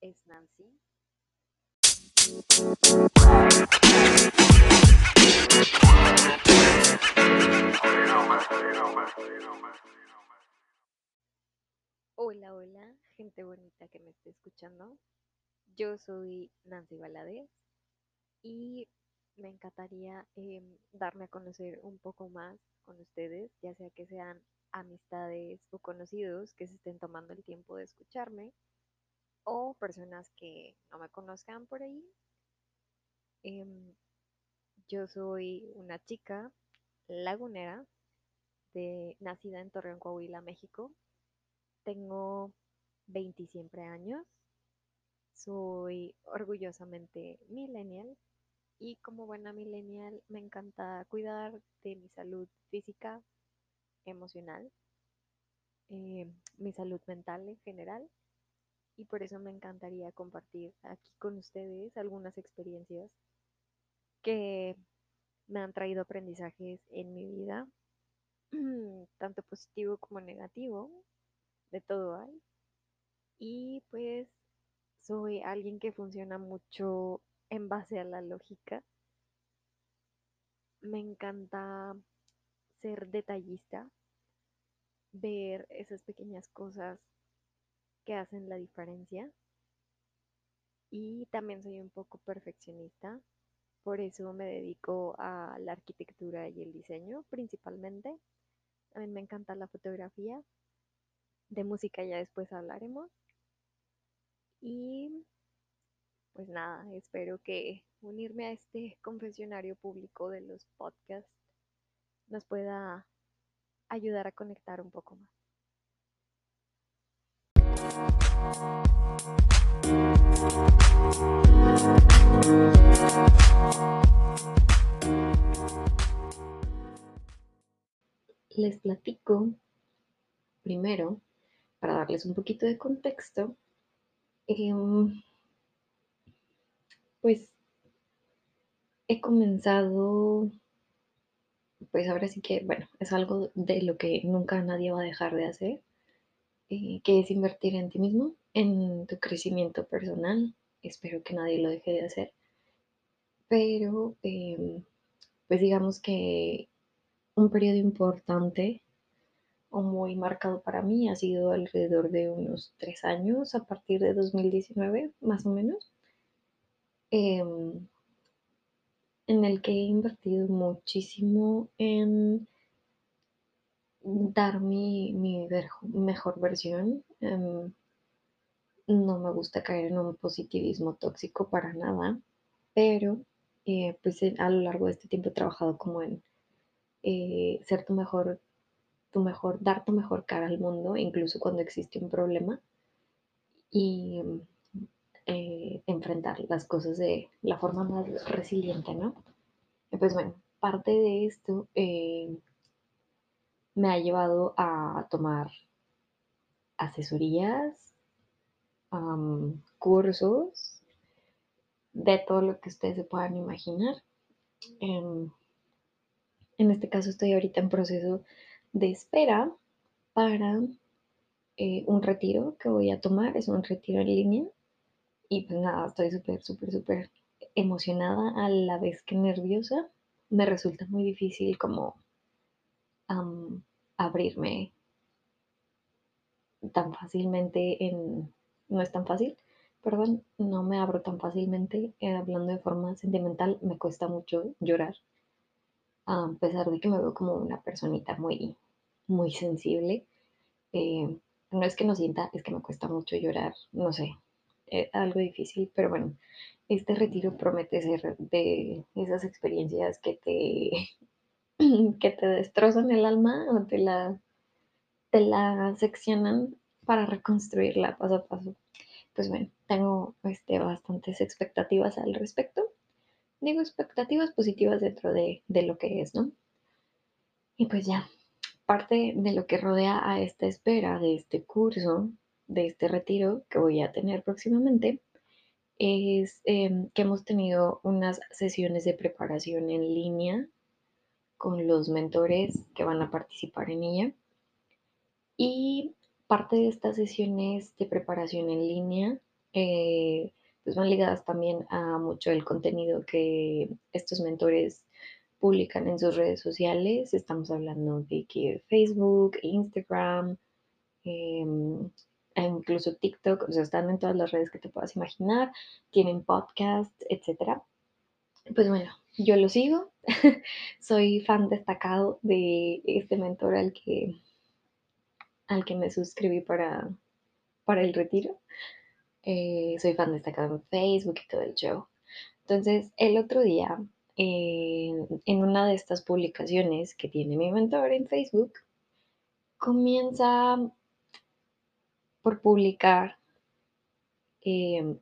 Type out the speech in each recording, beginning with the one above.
es Nancy. Hola, hola, gente bonita que me esté escuchando. Yo soy Nancy Valadez y me encantaría em, darme a conocer un poco más con ustedes, ya sea que sean amistades o conocidos que se estén tomando el tiempo de escucharme o personas que no me conozcan por ahí. Em, yo soy una chica lagunera, nacida en Torreón, Coahuila, México. Tengo 27 años. Soy orgullosamente millennial y como buena millennial me encanta cuidar de mi salud física, emocional, eh, mi salud mental en general y por eso me encantaría compartir aquí con ustedes algunas experiencias que me han traído aprendizajes en mi vida, tanto positivo como negativo, de todo hay. Y pues soy alguien que funciona mucho en base a la lógica. Me encanta ser detallista, ver esas pequeñas cosas que hacen la diferencia. Y también soy un poco perfeccionista, por eso me dedico a la arquitectura y el diseño principalmente. También me encanta la fotografía. De música ya después hablaremos. Y pues nada, espero que unirme a este confesionario público de los podcasts nos pueda ayudar a conectar un poco más. Les platico primero, para darles un poquito de contexto, em, pues he comenzado, pues ahora sí que, bueno, es algo de lo que nunca nadie va a dejar de hacer, eh, que es invertir en ti mismo, en tu crecimiento personal. Espero que nadie lo deje de hacer. Pero, em, pues digamos que un periodo importante o muy marcado para mí ha sido alrededor de unos tres años, a partir de 2019, más o menos, em, en el que he invertido muchísimo en dar mi, mejor versión. Em, no me gusta caer en un positivismo tóxico para nada, pero eh, pues a lo largo de este tiempo he trabajado como en eh, ser tu mejor, tu mejor, dar tu mejor cara al mundo, incluso cuando existe un problema, y eh, enfrentar las cosas de la forma más resiliente, ¿no? Pues bueno, parte de esto me ha llevado a tomar asesorías, cursos, de todo lo que ustedes se puedan imaginar. Em, en este caso estoy ahorita en proceso de espera para eh, un retiro que voy a tomar. Es un retiro en línea. Y pues nada, estoy súper, súper, súper emocionada a la vez que nerviosa. Me resulta muy difícil como abrirme tan fácilmente en... No es tan fácil, perdón, no me abro tan fácilmente eh, hablando de forma sentimental. Me cuesta mucho llorar, a pesar de que me veo como una personita muy, muy sensible. Eh, no es que no sienta, es que me cuesta mucho llorar, no sé, es algo difícil, pero bueno, este retiro promete ser de esas experiencias que te que te destrozan el alma o te la, te la seccionan para reconstruirla paso a paso. Pues bueno, tengo este, bastantes expectativas al respecto. Digo expectativas positivas dentro de, de lo que es, ¿no? Y pues ya, parte de lo que rodea a esta espera de este curso, de este retiro que voy a tener próximamente, es em, que hemos tenido unas sesiones de preparación en línea con los mentores que van a participar en ella. Y parte de estas sesiones de preparación en línea eh, pues van ligadas también a mucho el contenido que estos mentores publican en sus redes sociales. Estamos hablando de que Facebook, Instagram, em, e incluso TikTok, o sea, están en todas las redes que te puedas imaginar, tienen podcast, etc. Pues bueno, yo lo sigo, soy fan destacado de este mentor al que, al que me suscribí para, para el retiro. Eh, soy fan destacado en Facebook y todo el show. Entonces, el otro día, en una de estas publicaciones que tiene mi mentor en Facebook, comienza por publicar eh,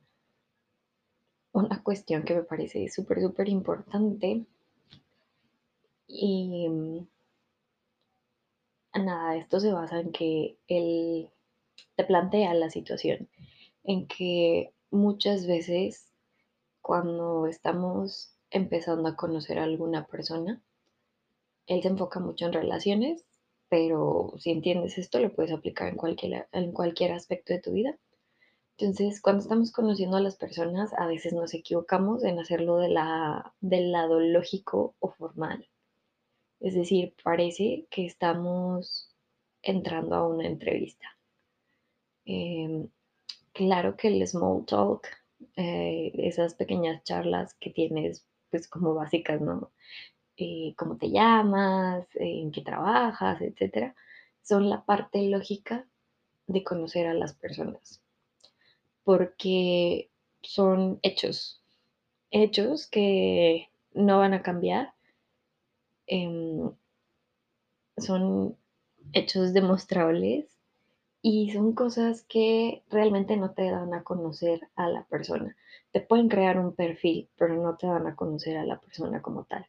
una cuestión que me parece súper, súper importante. Y nada, esto se basa en que él te plantea la situación en que muchas veces cuando estamos empezando a conocer a alguna persona, él se enfoca mucho en relaciones, pero si entiendes esto lo puedes aplicar en cualquier, en cualquier aspecto de tu vida. Entonces, cuando estamos conociendo a las personas, a veces nos equivocamos en hacerlo del lado lógico o formal. Es decir, parece que estamos entrando a una entrevista. Eh, claro que el small talk, eh, esas pequeñas charlas que tienes, pues como básicas, ¿no? Eh, cómo te llamas, en qué trabajas, etcétera, son la parte lógica de conocer a las personas. Porque son hechos, hechos que no van a cambiar Em, son hechos demostrables y son cosas que realmente no te dan a conocer a la persona. Te pueden crear un perfil, pero no te dan a conocer a la persona como tal.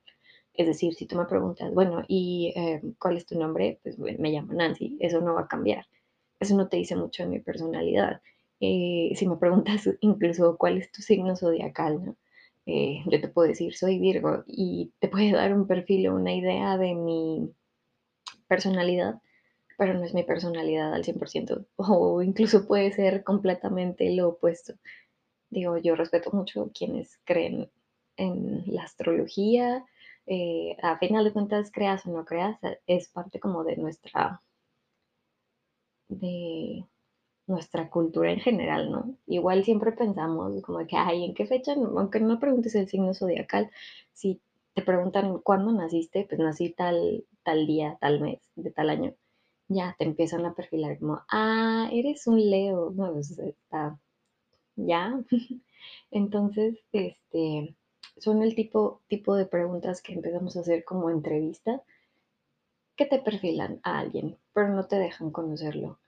Es decir, si tú me preguntas, bueno, ¿y em, cuál es tu nombre? Pues me llamo Nancy, eso no va a cambiar. Eso no te dice mucho de mi personalidad. Eh, si me preguntas incluso cuál es tu signo zodiacal, ¿no? Eh, yo te puedo decir, soy Virgo y te puede dar un perfil o una idea de mi personalidad, pero no es mi personalidad al 100%, o incluso puede ser completamente lo opuesto. Digo, yo respeto mucho quienes creen en la astrología, eh, a final de cuentas, creas o no creas, es parte como de nuestra, de, nuestra cultura en general, ¿no? Igual siempre pensamos como que, ay, ¿en qué fecha? Aunque no preguntes el signo zodiacal, si te preguntan cuándo naciste, pues nací tal, tal día, tal mes, de tal año, ya te empiezan a perfilar como, ah, eres un Leo, no, pues está, ya. Entonces, este, son el tipo, tipo de preguntas que empezamos a hacer como entrevista que te perfilan a alguien, pero no te dejan conocerlo.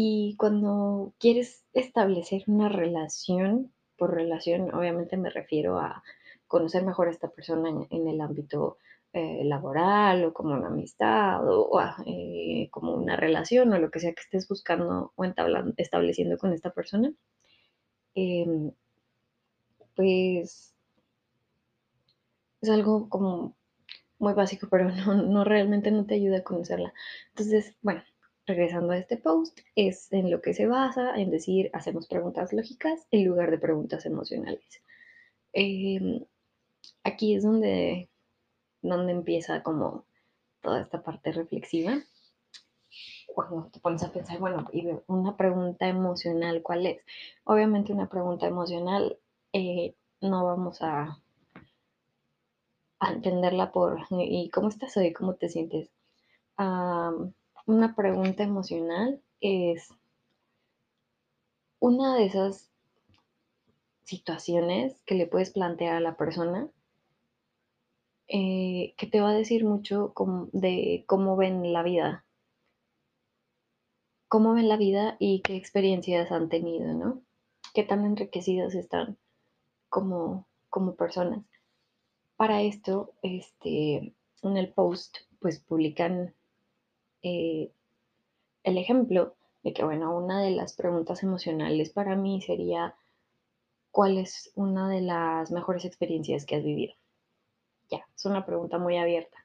Y cuando quieres establecer una relación, por relación obviamente me refiero a conocer mejor a esta persona en, el ámbito eh, laboral o como una amistad o, eh, como una relación o lo que sea que estés buscando o estableciendo con esta persona, em, pues es algo como muy básico, pero no, no realmente no te ayuda a conocerla. Entonces, bueno, regresando a este post, es en lo que se basa en decir, hacemos preguntas lógicas en lugar de preguntas emocionales. Em, aquí es donde, donde empieza como toda esta parte reflexiva. Cuando te pones a pensar, bueno, una pregunta emocional, ¿cuál es? Obviamente una pregunta emocional eh, no vamos a, a, entenderla por, ¿y cómo estás hoy? ¿Cómo te sientes? Una pregunta emocional es una de esas situaciones que le puedes plantear a la persona eh, que te va a decir mucho de cómo ven la vida, cómo ven la vida y qué experiencias han tenido, ¿no? Qué tan enriquecidas están como, como personas. Para esto, este, en el post, pues publican eh, el ejemplo de que, bueno, una de las preguntas emocionales para mí sería, ¿cuál es una de las mejores experiencias que has vivido? Ya, es una pregunta muy abierta.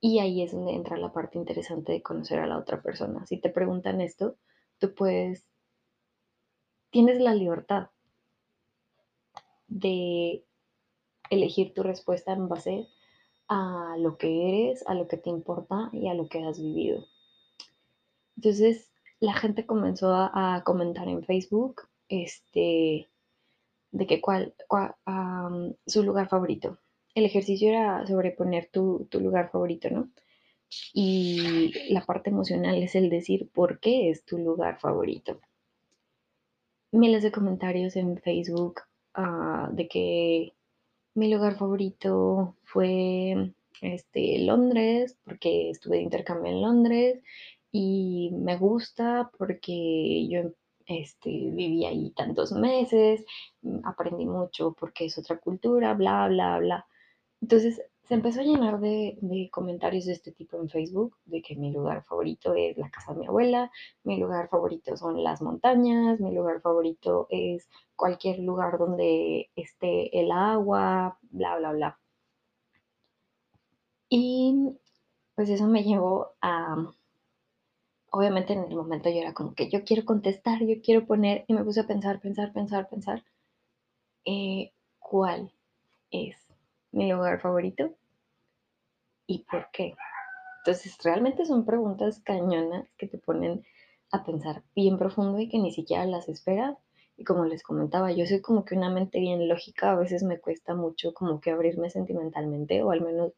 Y ahí es donde entra la parte interesante de conocer a la otra persona. Si te preguntan esto, tú puedes tienes la libertad de elegir tu respuesta en base a lo que eres, a lo que te importa y a lo que has vivido. Entonces, la gente comenzó a, comentar en Facebook, este, de que cuál, su lugar favorito. El ejercicio era sobreponer tu, tu lugar favorito, ¿no? Y la parte emocional es el decir por qué es tu lugar favorito. Miles de comentarios en Facebook uh, de que mi lugar favorito fue este, Londres, porque estuve de intercambio en Londres y me gusta porque yo este, viví ahí tantos meses, aprendí mucho porque es otra cultura, bla, bla, bla. Entonces se empezó a llenar de, comentarios de este tipo en Facebook, de que mi lugar favorito es la casa de mi abuela, mi lugar favorito son las montañas, mi lugar favorito es cualquier lugar donde esté el agua, bla, bla, bla. Y pues eso me llevó a, obviamente en el momento yo era como que yo quiero contestar, yo quiero poner, y me puse a pensar, pensar, pensar, pensar, eh, ¿cuál es mi lugar favorito? ¿Y por qué? Entonces, realmente son preguntas cañonas que te ponen a pensar bien profundo y que ni siquiera las esperas. Y como les comentaba, yo soy como que una mente bien lógica, a veces me cuesta mucho como que abrirme sentimentalmente, o al menos,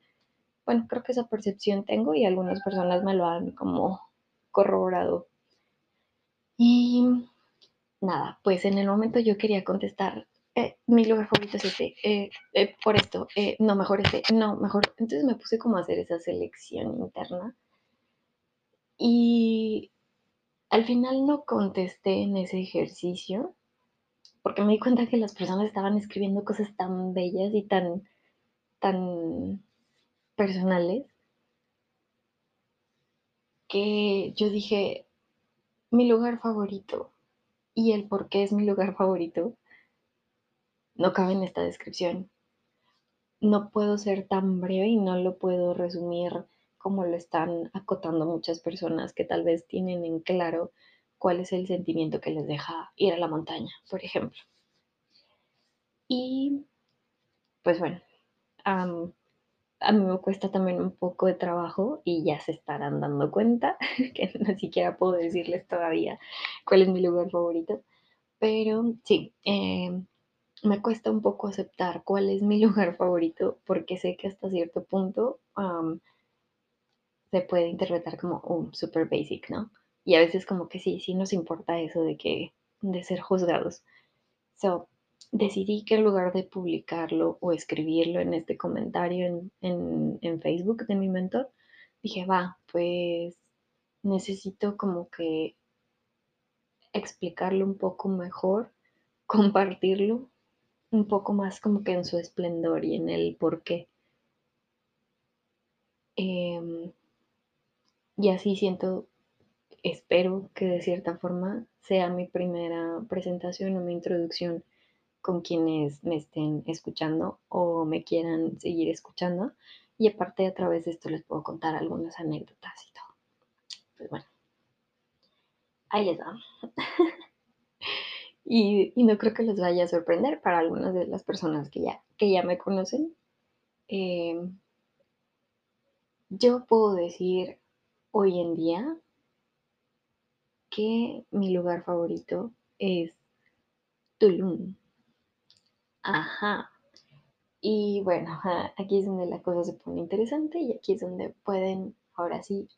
bueno, creo que esa percepción tengo y algunas personas me lo han como corroborado. Y nada, pues en el momento yo quería contestar, eh, mi lugar favorito es este, eh, eh, por esto, no, mejor este, no, mejor. Entonces me puse como a hacer esa selección interna. Y al final no contesté en ese ejercicio porque me di cuenta que las personas estaban escribiendo cosas tan bellas y tan, tan personales que yo dije, mi lugar favorito y el por qué es mi lugar favorito no cabe en esta descripción. No puedo ser tan breve y no lo puedo resumir como lo están acotando muchas personas que tal vez tienen en claro cuál es el sentimiento que les deja ir a la montaña, por ejemplo. Y pues bueno, a mí me cuesta también un poco de trabajo y ya se estarán dando cuenta que no siquiera puedo decirles todavía cuál es mi lugar favorito. Pero sí, eh, me cuesta un poco aceptar cuál es mi lugar favorito porque sé que hasta cierto punto se puede interpretar como un super basic, ¿no? Y a veces como que sí, sí nos importa eso de que de ser juzgados. So, decidí que en lugar de publicarlo o escribirlo en este comentario en, en, en Facebook de mi mentor, dije, va, pues necesito como que explicarlo un poco mejor, compartirlo un poco más como que en su esplendor y en el por qué. Eh, y así siento, espero que de cierta forma sea mi primera presentación o mi introducción con quienes me estén escuchando o me quieran seguir escuchando. Y aparte a través de esto les puedo contar algunas anécdotas y todo. Pues bueno, ahí les va. y, no creo que les vaya a sorprender para algunas de las personas que ya, que ya me conocen. Eh, yo puedo decir hoy en día que mi lugar favorito es Tulum. Ajá. Y bueno, aquí es donde la cosa se pone interesante y aquí es donde pueden ahora sí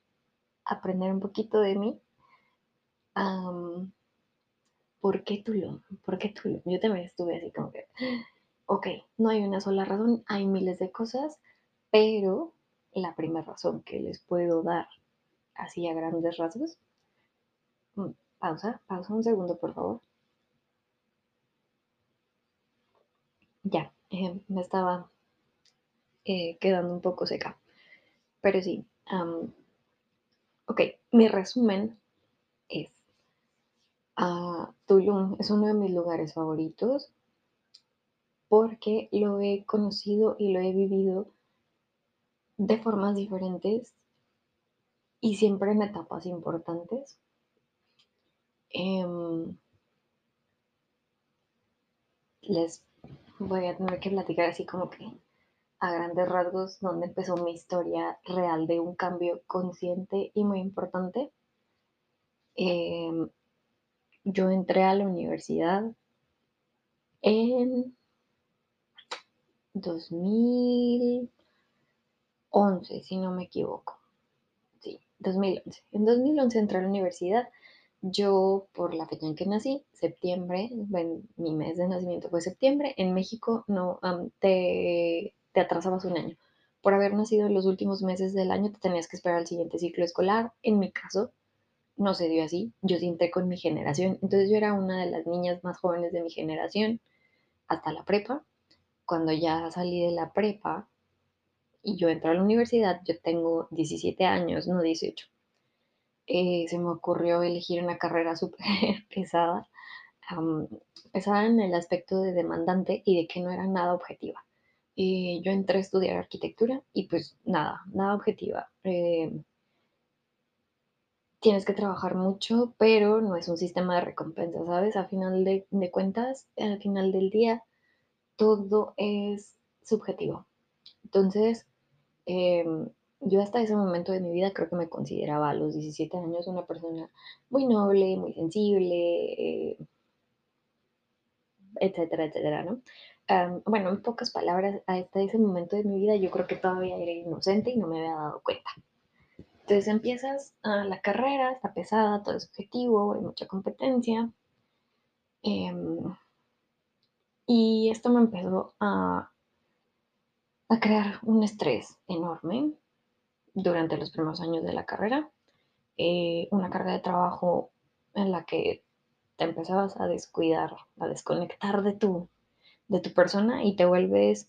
aprender un poquito de mí. ¿Por qué Tulum? ¿Por qué Tulum? Yo también estuve así como que, ok, no hay una sola razón, hay miles de cosas, pero la primera razón que les puedo dar así a grandes rasgos. Mm, pausa, pausa un segundo, por favor. Ya, eh, me estaba eh, quedando un poco seca. Pero sí, um, ok, mi resumen es, uh, Tulum es uno de mis lugares favoritos porque lo he conocido y lo he vivido de formas diferentes y siempre en etapas importantes. Eh, les voy a tener que platicar así como que a grandes rasgos donde empezó mi historia real de un cambio consciente y muy importante. Eh, yo entré a la universidad en 2011, si no me equivoco. Sí, 2011. En 2011 entré a la universidad. Yo, por la fecha en que nací, septiembre, mi mes de nacimiento fue septiembre, en México no te, te atrasabas un año. Por haber nacido en los últimos meses del año, te tenías que esperar al siguiente ciclo escolar. En mi caso, no se dio así. Yo sí entré con mi generación. Entonces yo era una de las niñas más jóvenes de mi generación hasta la prepa. Cuando ya salí de la prepa y yo entro a la universidad, yo tengo 17 años, no 18. Eh, se me ocurrió elegir una carrera súper pesada, pesada en el aspecto de demandante y de que no era nada objetiva. Eh, yo entré a estudiar arquitectura y pues nada, nada objetiva. Eh, tienes que trabajar mucho, pero no es un sistema de recompensa, ¿sabes? A final de, cuentas, al final del día, todo es subjetivo. Entonces, eh, yo hasta ese momento de mi vida creo que me consideraba a los 17 años una persona muy noble, muy sensible, etcétera, etcétera, ¿no? Um, bueno, en pocas palabras, hasta ese momento de mi vida yo creo que todavía era inocente y no me había dado cuenta. Entonces empiezas a la carrera, está pesada, todo es objetivo, hay mucha competencia. Eh, y esto me empezó a, a crear un estrés enorme durante los primeros años de la carrera. Eh, una carga de trabajo en la que te empezabas a descuidar, a desconectar de tu, de tu persona y te vuelves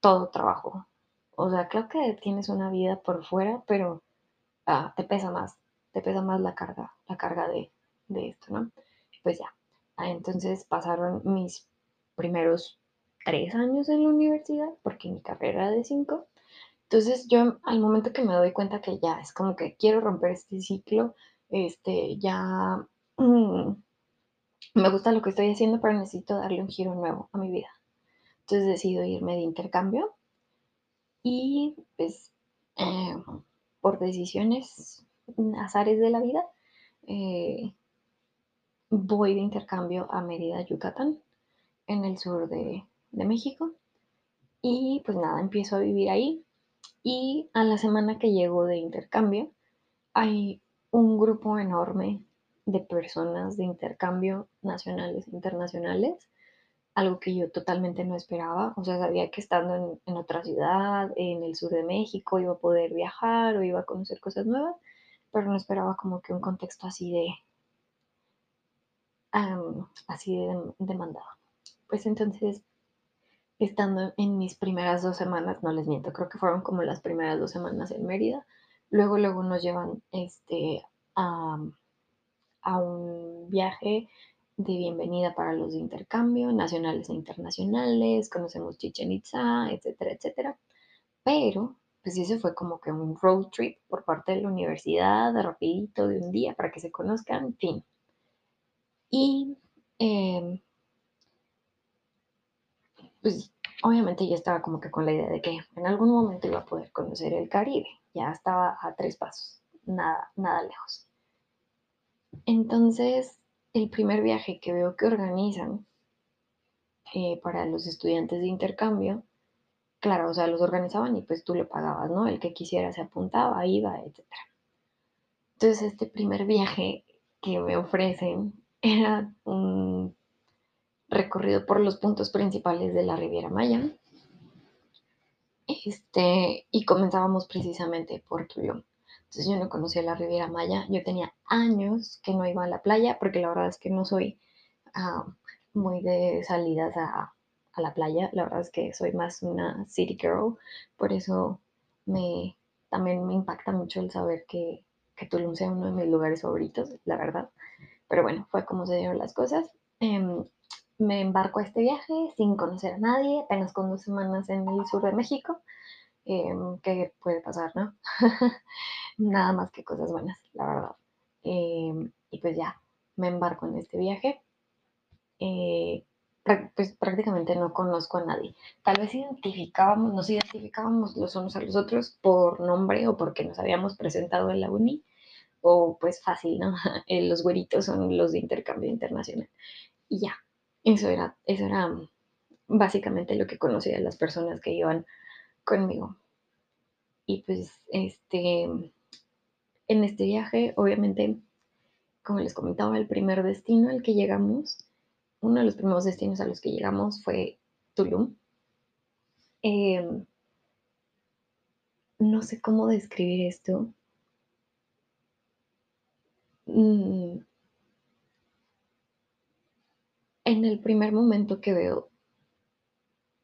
todo trabajo. O sea, creo que tienes una vida por fuera, pero ah, te pesa más, te pesa más la carga, la carga de, de esto, ¿no? Pues ya, ah, entonces pasaron mis primeros tres años en la universidad, porque mi carrera era de cinco. Entonces yo al momento que me doy cuenta que ya es como que quiero romper este ciclo, este, ya mmm, me gusta lo que estoy haciendo, pero necesito darle un giro nuevo a mi vida. Entonces decido irme de intercambio y pues eh, por decisiones, azares de la vida, eh, voy de intercambio a Mérida, Yucatán, en el sur de, de México. Y pues nada, empiezo a vivir ahí. Y a la semana que llego de intercambio, hay un grupo enorme de personas de intercambio nacionales e internacionales, algo que yo totalmente no esperaba. O sea, sabía que estando en, en, otra ciudad, en el sur de México, iba a poder viajar o iba a conocer cosas nuevas, pero no esperaba como que un contexto así de, um, así de demandado. Pues entonces estando en mis primeras dos semanas, no les miento, creo que fueron como las primeras dos semanas en Mérida. Luego, luego nos llevan este, a, a un viaje de bienvenida para los de intercambio, nacionales e internacionales, conocemos Chichen Itza, etcétera, etcétera. Pero, pues eso fue como que un road trip por parte de la universidad, rapidito, de un día, para que se conozcan, fin. Y eh, pues obviamente ya estaba como que con la idea de que en algún momento iba a poder conocer el Caribe. Ya estaba a tres pasos, nada, nada lejos. Entonces, el primer viaje que veo que organizan eh, para los estudiantes de intercambio, claro, o sea, los organizaban y pues tú le pagabas, ¿no? El que quisiera se apuntaba, iba, etc. Entonces, este primer viaje que me ofrecen era un recorrido por los puntos principales de la Riviera Maya. Este, y comenzábamos precisamente por Tulum. Entonces yo no conocía la Riviera Maya, yo tenía años que no iba a la playa, porque la verdad es que no soy uh, muy de salidas a, la playa, la verdad es que soy más una city girl, por eso me, también me impacta mucho el saber que, que Tulum sea uno de mis lugares favoritos, la verdad. Pero bueno, fue como se dieron las cosas. Eh, me embarco a este viaje sin conocer a nadie, apenas con dos semanas en el sur de México. Eh, ¿Qué puede pasar, no? Nada más que cosas buenas, la verdad. Eh, y pues ya, me embarco en este viaje. Eh, pues prácticamente no conozco a nadie. Tal vez identificábamos, nos identificábamos los unos a los otros por nombre o porque nos habíamos presentado en la uni, o pues fácil, ¿no? Eh, los güeritos son los de intercambio internacional. Y ya, eso era, eso era básicamente lo que conocía de las personas que iban conmigo. Y pues, este, en este viaje, obviamente, como les comentaba, el primer destino al que llegamos, uno de los primeros destinos a los que llegamos fue Tulum. Eh, no sé cómo describir esto. Mm, en el primer momento que veo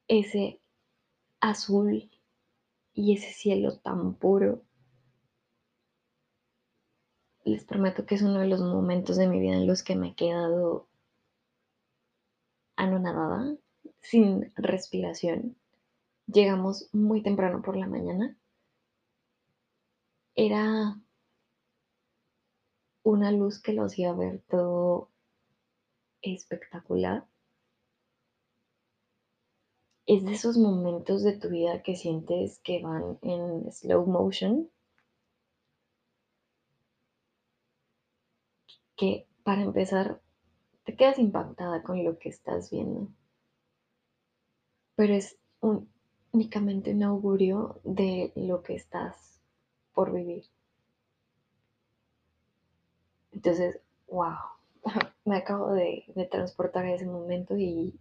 ese azul y ese cielo tan puro, les prometo que es uno de los momentos de mi vida en los que me he quedado anonadada, sin respiración. Llegamos muy temprano por la mañana. Era una luz que lo hacía ver todo espectacular. Es de esos momentos de tu vida que sientes que van en slow motion. Que para empezar te quedas impactada con lo que estás viendo. Pero es únicamente un augurio de lo que estás por vivir. Entonces, wow, me acabo de, transportar a ese momento y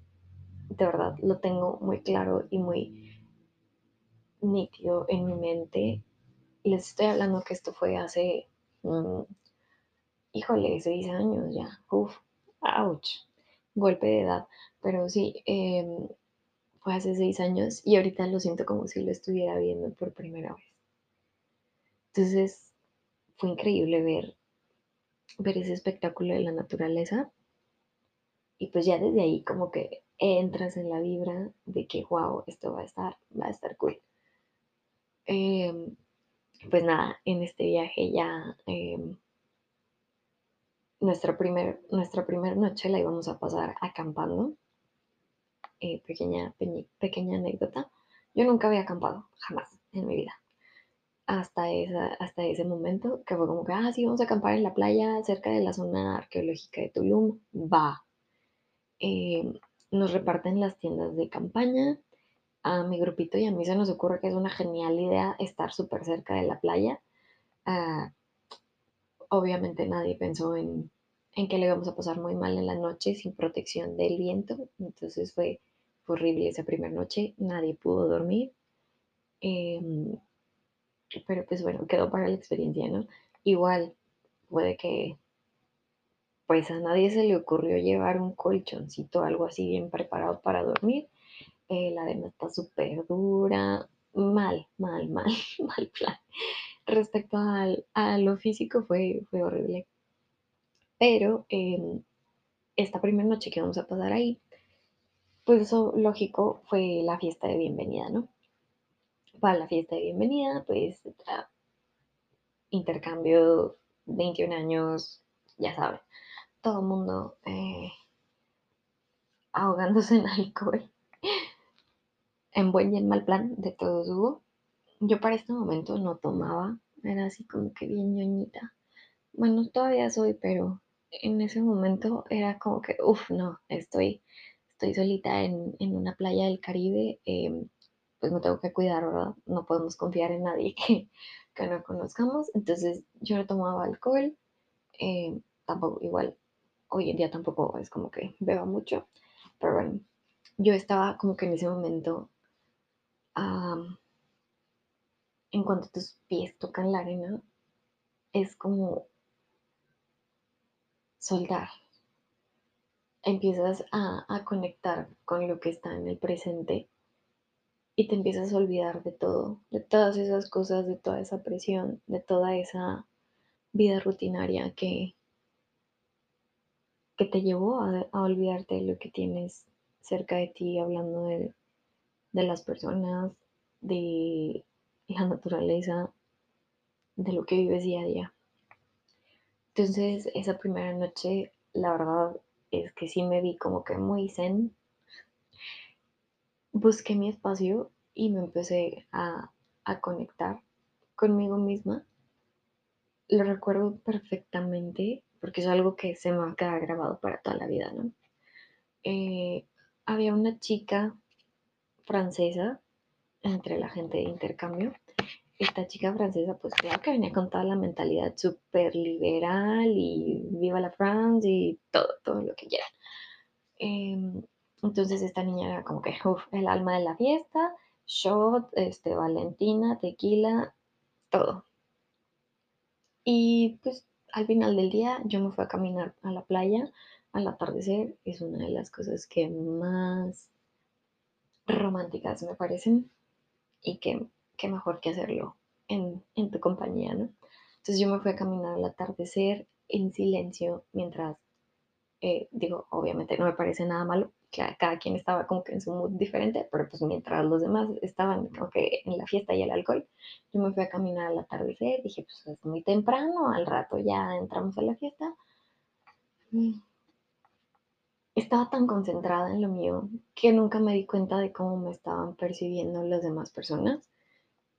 de verdad lo tengo muy claro y muy nítido en mi mente. Les estoy hablando que esto fue hace, mmm, híjole, seis años ya. Uf, ouch, golpe de edad. Pero sí, eh, fue hace seis años y ahorita lo siento como si lo estuviera viendo por primera vez. Entonces, fue increíble ver ver ese espectáculo de la naturaleza. Y pues ya desde ahí como que entras en la vibra de que, wow, esto va a estar, va a estar cool. Eh, pues nada, en este viaje ya eh, nuestra primera nuestra primer noche la íbamos a pasar acampando. Eh, pequeña, pequeña anécdota. Yo nunca había acampado, jamás en mi vida hasta, esa, hasta ese momento, que fue como que, ah, sí, vamos a acampar en la playa cerca de la zona arqueológica de Tulum, va. Eh, nos reparten las tiendas de campaña. A mi grupito y a mí se nos ocurre que es una genial idea estar súper cerca de la playa. Uh, obviamente nadie pensó en, en, que le íbamos a pasar muy mal en la noche sin protección del viento. Entonces fue, horrible esa primera noche. Nadie pudo dormir. Eh, pero pues bueno, quedó para la experiencia, ¿no? Igual, puede que pues a nadie se le ocurrió llevar un colchoncito, algo así bien preparado para dormir. Eh, la arena está súper dura, mal, mal, mal, mal plan. Respecto al, a lo físico fue, fue horrible. Pero eh, esta primera noche que vamos a pasar ahí, pues eso lógico fue la fiesta de bienvenida, ¿no? para la fiesta de bienvenida, pues intercambio 21 años, ya saben, todo el mundo eh, ahogándose en alcohol, en buen y en mal plan, de todos hubo. Yo para este momento no tomaba, era así como que bien ñoñita. Bueno, todavía soy, pero en ese momento era como que, uff, no, estoy, estoy solita en, en, una playa del Caribe, eh, pues me tengo que cuidar, ¿verdad? No podemos confiar en nadie que, que no conozcamos. Entonces yo no tomaba alcohol, eh, tampoco igual, hoy en día tampoco es como que beba mucho, pero bueno, yo estaba como que en ese momento, um, en cuanto tus pies tocan la arena, es como soltar. Empiezas a, conectar con lo que está en el presente y te empiezas a olvidar de todo, de todas esas cosas, de toda esa presión, de toda esa vida rutinaria que, que te llevó a, a olvidarte de lo que tienes cerca de ti, hablando de, de las personas, de la naturaleza, de lo que vives día a día. Entonces, esa primera noche, la verdad es que sí me vi como que muy zen, busqué mi espacio y me empecé a, a conectar conmigo misma. Lo recuerdo perfectamente porque es algo que se me va a quedar grabado para toda la vida, ¿no? Eh, había una chica francesa entre la gente de intercambio. Esta chica francesa, pues claro que venía con toda la mentalidad súper liberal y viva la France y todo, todo lo que quieran. Eh, entonces esta niña era como que el alma de la fiesta, shot, este, Valentina, tequila, todo. Y pues al final del día yo me fui a caminar a la playa al atardecer. Es una de las cosas que más románticas me parecen y que, que mejor que hacerlo en, en tu compañía, ¿no? Entonces yo me fui a caminar al atardecer en silencio mientras, eh, digo, obviamente no me parece nada malo, que cada quien estaba como que en su mood diferente, pero pues mientras los demás estaban como que en la fiesta y el alcohol, yo me fui a caminar al atardecer, dije, pues es muy temprano, al rato ya entramos a la fiesta. Estaba tan concentrada en lo mío que nunca me di cuenta de cómo me estaban percibiendo las demás personas.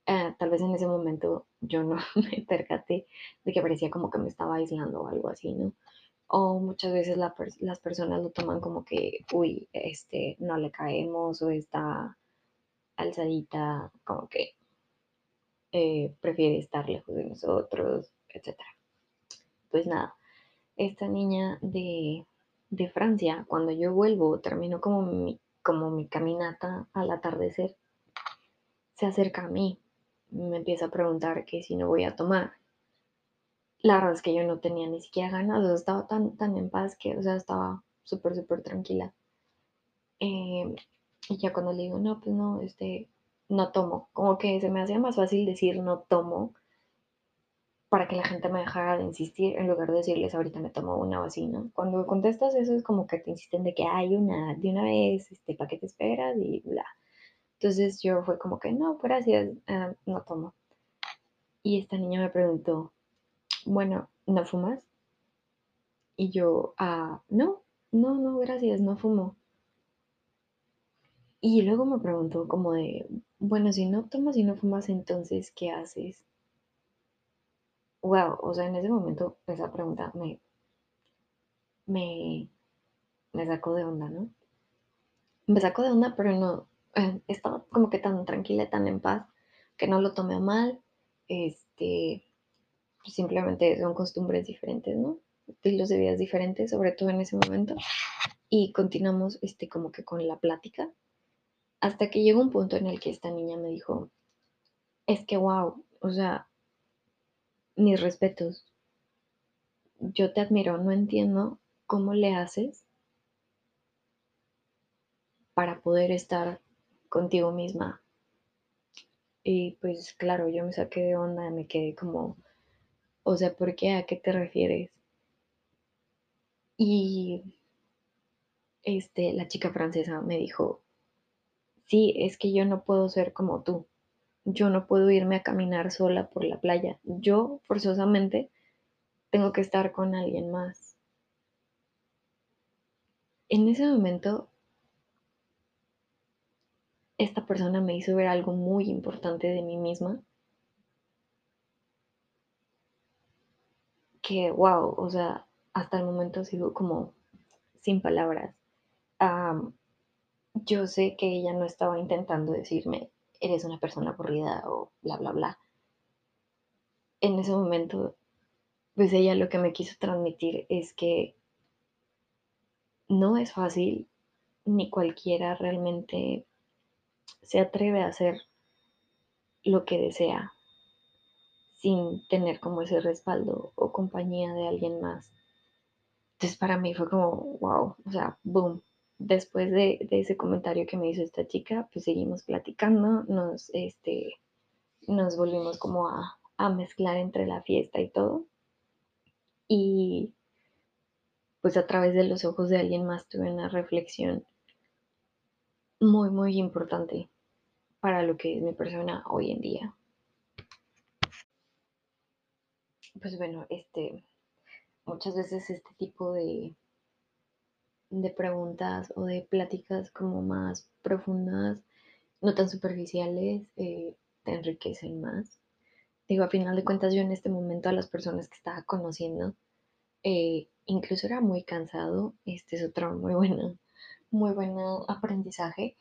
Uh, tal vez en ese momento yo no me percaté de que parecía como que me estaba aislando o algo así, ¿no? O muchas veces las personas lo toman como que, uy, este, no le caemos o está alzadita, como que eh, prefiere estar lejos de nosotros, etc. Pues nada, esta niña de, de Francia, cuando yo vuelvo, termino como mi, como mi caminata al atardecer, se acerca a mí, me empieza a preguntar que si no voy a tomar. La verdad es que yo no tenía ni siquiera ganas, o estaba tan, tan en paz que, o sea, estaba súper, súper tranquila. Eh, y ya cuando le digo, no, pues no, este, no tomo, como que se me hacía más fácil decir no tomo para que la gente me dejara de insistir en lugar de decirles ahorita me tomo una o así, ¿no? Cuando contestas eso es como que te insisten de que hay una de una vez, este, ¿para qué te esperas? Y bla. Entonces yo fue como que no, gracias, uh, no tomo. Y esta niña me preguntó, bueno, ¿no fumas? Y yo, ah, no, no, no, gracias, no fumo. Y luego me preguntó como de, bueno, si no tomas y no fumas, entonces, ¿qué haces? Wow, o sea, en ese momento esa pregunta me, me, me sacó de onda, ¿no? Me sacó de onda, pero no, eh, estaba como que tan tranquila, tan en paz, que no lo tomé mal, este, pues simplemente son costumbres diferentes, ¿no? Estilos de vidas diferentes, sobre todo en ese momento. Y continuamos, este, como que con la plática, hasta que llegó un punto en el que esta niña me dijo, es que wow, o sea, mis respetos, yo te admiro, no entiendo cómo le haces para poder estar contigo misma. Y pues claro, yo me saqué de onda, me quedé como, o sea, ¿por qué? ¿A qué te refieres? Y este, la chica francesa me dijo, sí, es que yo no puedo ser como tú. Yo no puedo irme a caminar sola por la playa. Yo, forzosamente, tengo que estar con alguien más. En ese momento, esta persona me hizo ver algo muy importante de mí misma. Que, wow, o sea, hasta el momento sigo como sin palabras. Yo sé que ella no estaba intentando decirme, eres una persona aburrida o bla, bla, bla. En ese momento, pues ella lo que me quiso transmitir es que no es fácil, ni cualquiera realmente se atreve a hacer lo que desea sin tener como ese respaldo o compañía de alguien más. Entonces para mí fue como, wow, o sea, boom. Después de, ese comentario que me hizo esta chica, pues seguimos platicando, nos, este, nos volvimos como a, a mezclar entre la fiesta y todo. Y pues a través de los ojos de alguien más tuve una reflexión muy, muy importante para lo que es mi persona hoy en día. Pues bueno, este, muchas veces este tipo de, de preguntas o de pláticas como más profundas, no tan superficiales, eh, te enriquecen más. Digo, a final de cuentas, yo en este momento a las personas que estaba conociendo, eh, incluso era muy cansado. Este es otro muy bueno, muy buen aprendizaje.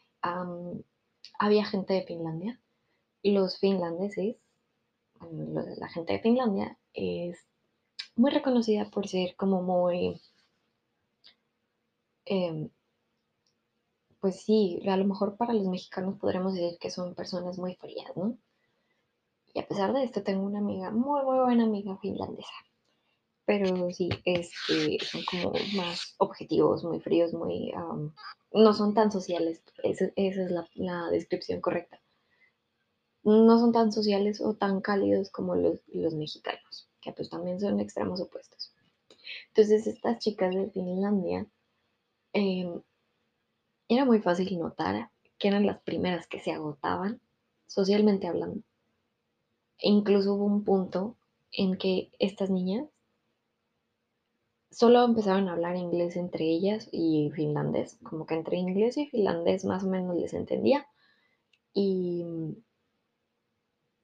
Había gente de Finlandia. Los finlandeses, la gente de Finlandia es muy reconocida por ser como muy eh, pues sí, a lo mejor para los mexicanos podremos decir que son personas muy frías, ¿no? Y a pesar de esto, tengo una amiga, muy, muy buena amiga finlandesa. Pero sí, este, son como más objetivos, muy fríos, muy... Um, no son tan sociales, esa, esa es la, la, descripción correcta. No son tan sociales o tan cálidos como los, los mexicanos, que pues también son extremos opuestos. Entonces, estas chicas de Finlandia eh, era muy fácil notar que eran las primeras que se agotaban, socialmente hablando. E incluso hubo un punto en que estas niñas solo empezaron a hablar inglés entre ellas y finlandés, como que entre inglés y finlandés más o menos les entendía y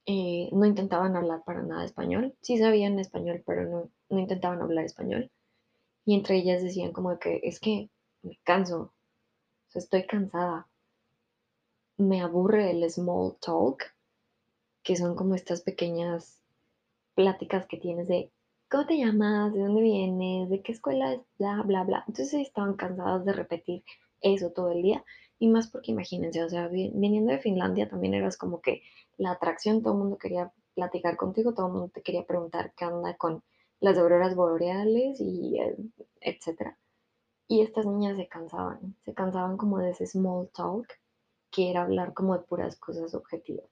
eh, no intentaban hablar para nada español, sí sabían español, pero no, no intentaban hablar español y entre ellas decían como que es que me canso, estoy cansada. Me aburre el small talk, que son como estas pequeñas pláticas que tienes de ¿cómo te llamas? ¿De dónde vienes? ¿De qué escuela es? Bla, bla, bla. Entonces estaban cansadas de repetir eso todo el día. Y más porque imagínense, o sea, viniendo de Finlandia también eras como que la atracción, todo el mundo quería platicar contigo, todo el mundo te quería preguntar qué anda con las auroras boreales y eh, etcétera. Y estas niñas se cansaban, se cansaban como de ese small talk, que era hablar como de puras cosas objetivas.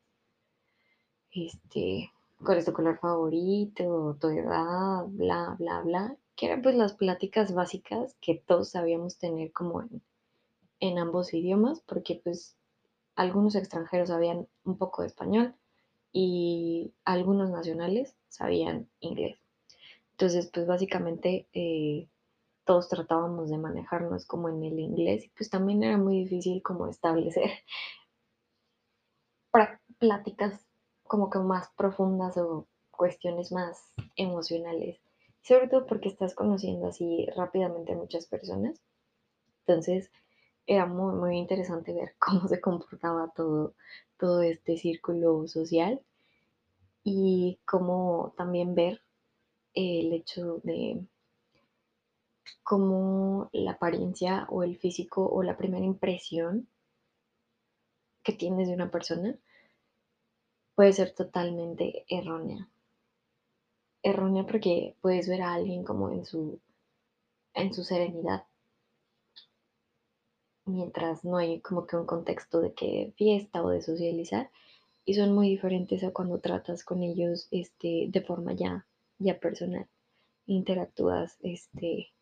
Este, ¿cuál es tu color favorito? ¿Tu edad? Bla, bla, bla. Que eran pues las pláticas básicas que todos sabíamos tener como en, ambos idiomas, porque pues algunos extranjeros sabían un poco de español y algunos nacionales sabían inglés. Entonces, pues básicamente eh, todos tratábamos de manejarnos como en el inglés y pues también era muy difícil como establecer pláticas como que más profundas o cuestiones más emocionales, sobre todo porque estás conociendo así rápidamente a muchas personas. Entonces era muy, muy interesante ver cómo se comportaba todo, todo este círculo social y cómo también ver el hecho de como la apariencia o el físico o la primera impresión que tienes de una persona puede ser totalmente errónea. Errónea porque puedes ver a alguien como en su, en su serenidad, mientras no hay como que un contexto de que fiesta o de socializar, y son muy diferentes a cuando tratas con ellos este, de forma ya, ya personal. Interactúas este,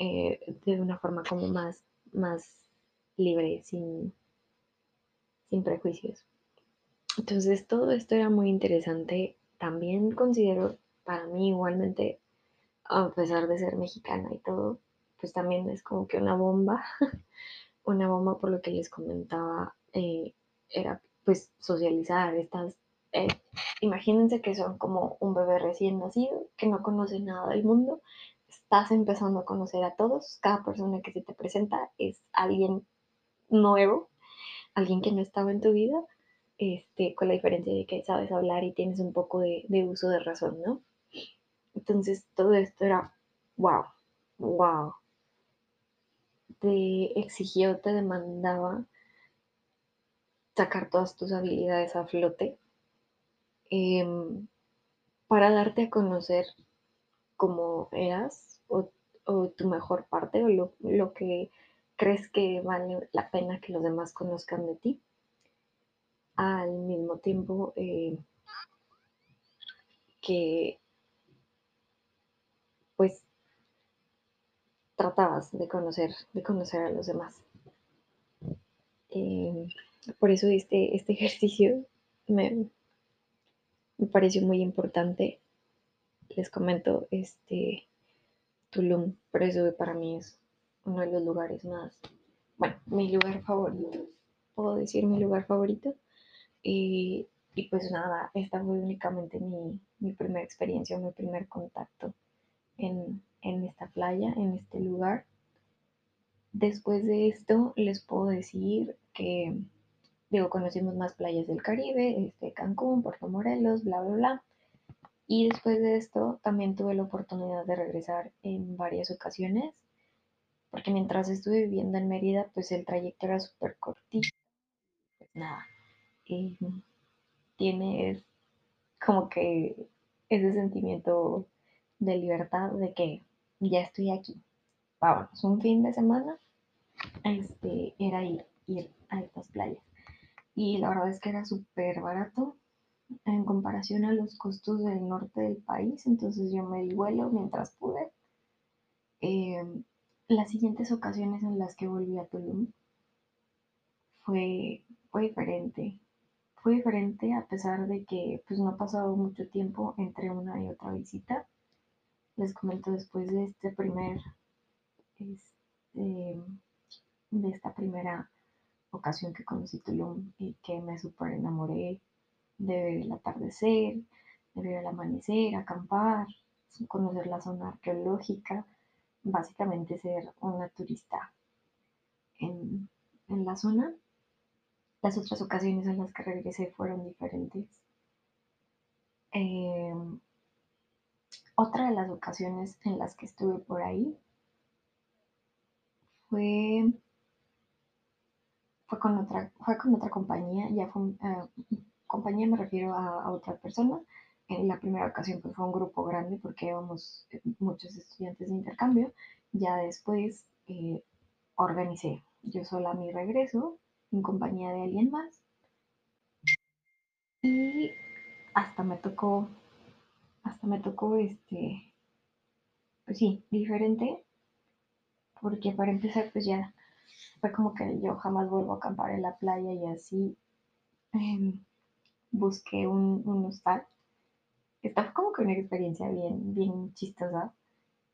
eh, de una forma como más, más libre, sin, sin prejuicios. Entonces todo esto era muy interesante. También considero para mí igualmente, a pesar de ser mexicana y todo, pues también es como que una bomba, una bomba por lo que les comentaba, eh, era pues socializar estas, eh, imagínense que son como un bebé recién nacido, que no conoce nada del mundo, estás empezando a conocer a todos, cada persona que se te presenta es alguien nuevo, alguien que no estaba en tu vida, este, con la diferencia de que sabes hablar y tienes un poco de, de uso de razón, ¿no? Entonces todo esto era, wow, wow. Te exigió, te demandaba sacar todas tus habilidades a flote eh, para darte a conocer cómo eras o, o tu mejor parte o lo, lo, que crees que vale la pena que los demás conozcan de ti. Al mismo tiempo eh, que pues tratabas de conocer, de conocer a los demás. Eh, por eso este, este ejercicio me, me pareció muy importante les comento, este, Tulum, por eso para mí es uno de los lugares más, bueno, mi lugar favorito, puedo decir mi lugar favorito. Y, y pues nada, esta fue únicamente mi, mi primera experiencia, mi primer contacto en, en esta playa, en este lugar. Después de esto, les puedo decir que, digo, conocimos más playas del Caribe, este, Cancún, Puerto Morelos, bla, bla, bla. Y después de esto, también tuve la oportunidad de regresar en varias ocasiones, porque mientras estuve viviendo en Mérida, pues el trayecto era súper cortito. Pues nada, eh, tienes como que ese sentimiento de libertad de que ya estoy aquí. Vámonos, un fin de semana este, era ir, ir a estas playas. Y la verdad es que era súper barato en comparación a los costos del norte del país. Entonces yo me di vuelo mientras pude. Eh, las siguientes ocasiones en las que volví a Tulum fue, fue diferente. Fue diferente a pesar de que pues, no ha pasado mucho tiempo entre una y otra visita. Les comento después de este primer, este, de esta primera ocasión que conocí Tulum y que me super enamoré de ver el atardecer, de ver el amanecer, acampar, conocer la zona arqueológica, básicamente ser una turista en, en la zona. Las otras ocasiones en las que regresé fueron diferentes. Eh, otra de las ocasiones en las que estuve por ahí fue, fue, con, otra, fue con otra compañía, ya fue, uh, compañía me refiero a, otra persona. En la primera ocasión pues, fue un grupo grande porque íbamos muchos estudiantes de intercambio. Ya después eh, organicé yo sola mi regreso en compañía de alguien más. Y hasta me tocó, hasta me tocó este, pues sí, diferente, porque para empezar pues ya fue como que yo jamás vuelvo a acampar en la playa y así eh, busqué un, un hostal. Esta como que una experiencia bien, bien chistosa.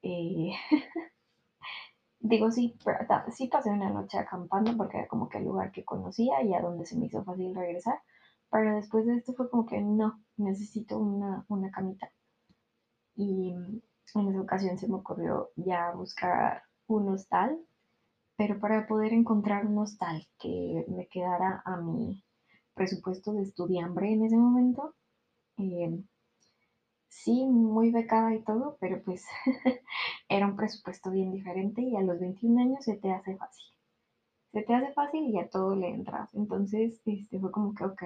Eh, digo, sí, pero, sí pasé una noche acampando porque era como que el lugar que conocía y a donde se me hizo fácil regresar. Pero después de esto fue como que no, necesito una, una camita. Y en esa ocasión se me ocurrió ya buscar un hostal, pero para poder encontrar un hostal que me quedara a mi presupuesto de estudiambre en ese momento, eh, sí, muy becada y todo, pero pues era un presupuesto bien diferente y a los 21 años se te hace fácil. Se te hace fácil y a todo le entras. Entonces, este, fue como que, ok,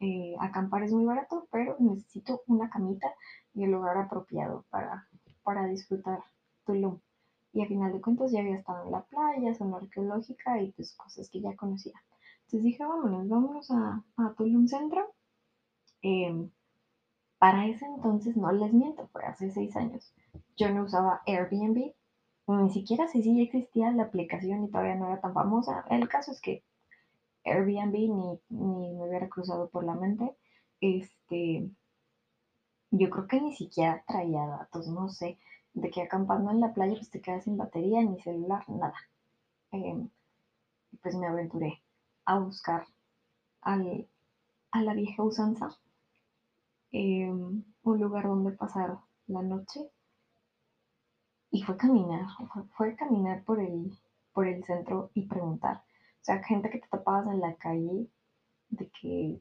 eh, acampar es muy barato, pero necesito una camita y el lugar apropiado para, para disfrutar Tulum. Y a final de cuentas ya había estado en la playa, zona arqueológica y pues cosas que ya conocía. Entonces dije, vámonos, vámonos a, a Tulum Centro. Eh, para ese entonces, no les miento, fue hace seis años. Yo no usaba Airbnb, ni siquiera sé si existía la aplicación y todavía no era tan famosa. El caso es que Airbnb ni, ni me hubiera cruzado por la mente. Este, yo creo que ni siquiera traía datos, no sé, de que acampando en la playa pues te quedas sin batería, ni celular, nada. Eh, pues me aventuré a buscar a la vieja usanza eh, un lugar donde pasar la noche y fue caminar, fue, caminar por el, centro y preguntar. O sea, gente que te topabas en la calle, de que,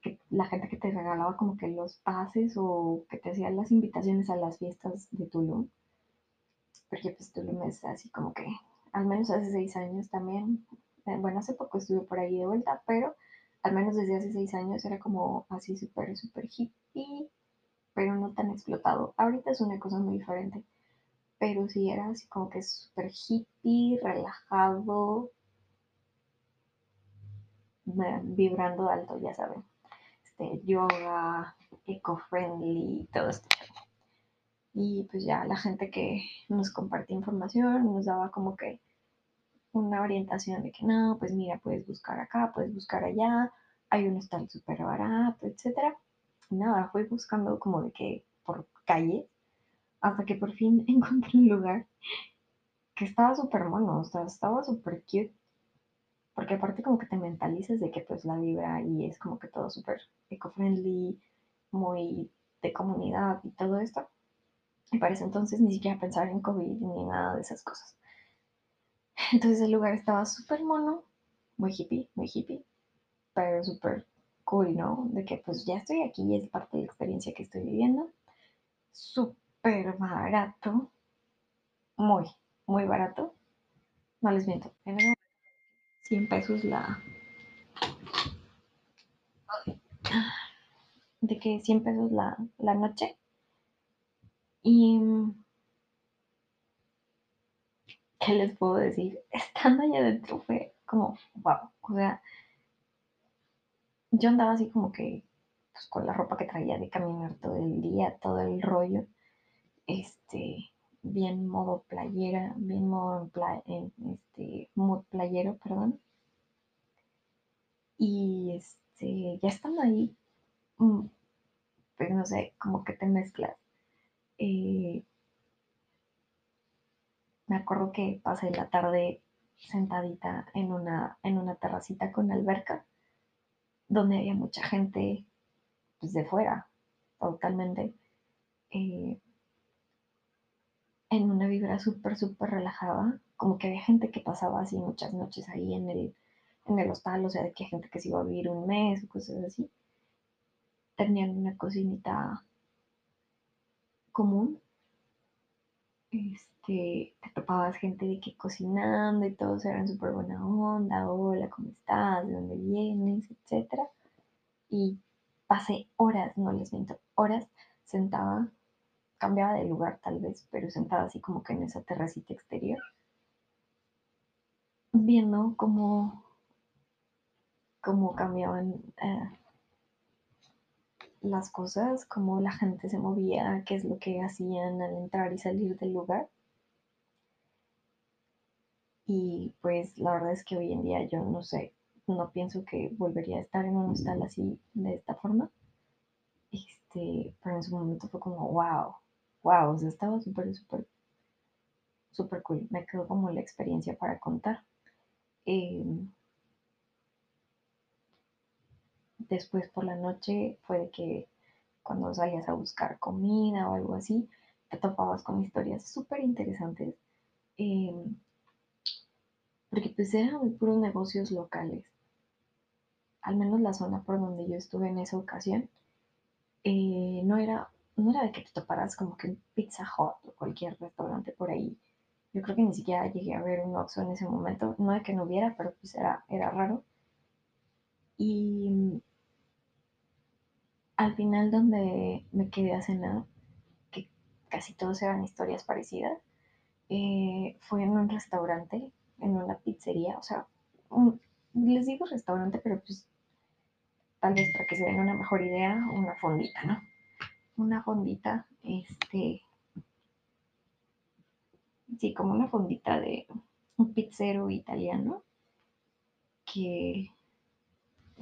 que, la gente que te regalaba como que los pases o que te hacían las invitaciones a las fiestas de Tulum. Porque pues Tulum es así como que, al menos hace seis años también, bueno, hace poco estuve por ahí de vuelta, pero al menos desde hace seis años era como así súper, súper hippie, pero no tan explotado. Ahorita es una cosa muy diferente, pero sí era así como que súper hippie, relajado, vibrando alto, ya saben. Este, yoga, eco-friendly, todo esto. Y pues ya la gente que nos compartía información nos daba como que una orientación de que no, pues mira, puedes buscar acá, puedes buscar allá, hay un hostal súper barato, etc. Nada, fui buscando como de que por calle, hasta que por fin encontré un lugar que estaba súper mono, o sea, estaba súper cute, porque aparte como que te mentalizas de que pues la vibra y es como que todo súper eco-friendly, muy de comunidad y todo esto. Y para ese entonces ni siquiera pensar en COVID ni nada de esas cosas. Entonces el lugar estaba súper mono, muy hippie, muy hippie, pero súper cool, ¿no? De que pues ya estoy aquí y es parte de la experiencia que estoy viviendo. Súper barato, muy, muy barato. No les miento, en ese 100 pesos la... De que 100 pesos la, la noche. Y... ¿Qué les puedo decir? Estando allá adentro fue como, wow, o sea, yo andaba así como que pues, con la ropa que traía de caminar todo el día, todo el rollo, este, bien modo playera, bien modo en, este, mood playero, perdón. Y este, ya estando ahí, mm, pues no sé, como que te mezclas. Eh, me acuerdo que pasé la tarde sentadita en una, en una terracita con alberca, donde había mucha gente pues, de fuera, totalmente, eh, en una vibra súper, súper relajada, como que había gente que pasaba así muchas noches ahí en el, en el hostal, o sea, de que gente que se iba a vivir un mes o cosas así. Tenían una cocinita común. Este, te topabas gente de que cocinando y todos eran súper buena onda, hola, ¿cómo estás? ¿De dónde vienes? Etcétera. Y pasé horas, no les miento, horas sentada, cambiaba de lugar tal vez, pero sentada así como que en esa terracita exterior, viendo cómo, cómo cambiaban eh, las cosas, cómo la gente se movía, qué es lo que hacían al entrar y salir del lugar. Y pues la verdad es que hoy en día yo no sé, no pienso que volvería a estar en un hostal así de esta forma. Este, pero en su momento fue como, wow, wow, o sea, estaba súper, súper, súper cool. Me quedó como la experiencia para contar. Eh, después por la noche fue de que cuando salías a buscar comida o algo así, te topabas con historias súper interesantes. Eh, porque pues eran puros negocios locales. Al menos la zona por donde yo estuve en esa ocasión, eh, no, era, no era de que te toparas como que un Pizza Hut o cualquier restaurante por ahí. Yo creo que ni siquiera llegué a ver un Oxxo en ese momento. No de que no hubiera, pero pues era, era raro. Y al final donde me quedé a cenar, que casi todos eran historias parecidas, eh, fue en un restaurante, en una pizzería, o sea, les digo restaurante, pero pues tal vez para que se den una mejor idea, una fondita, ¿no? Una fondita, este, sí, como una fondita de un pizzero italiano que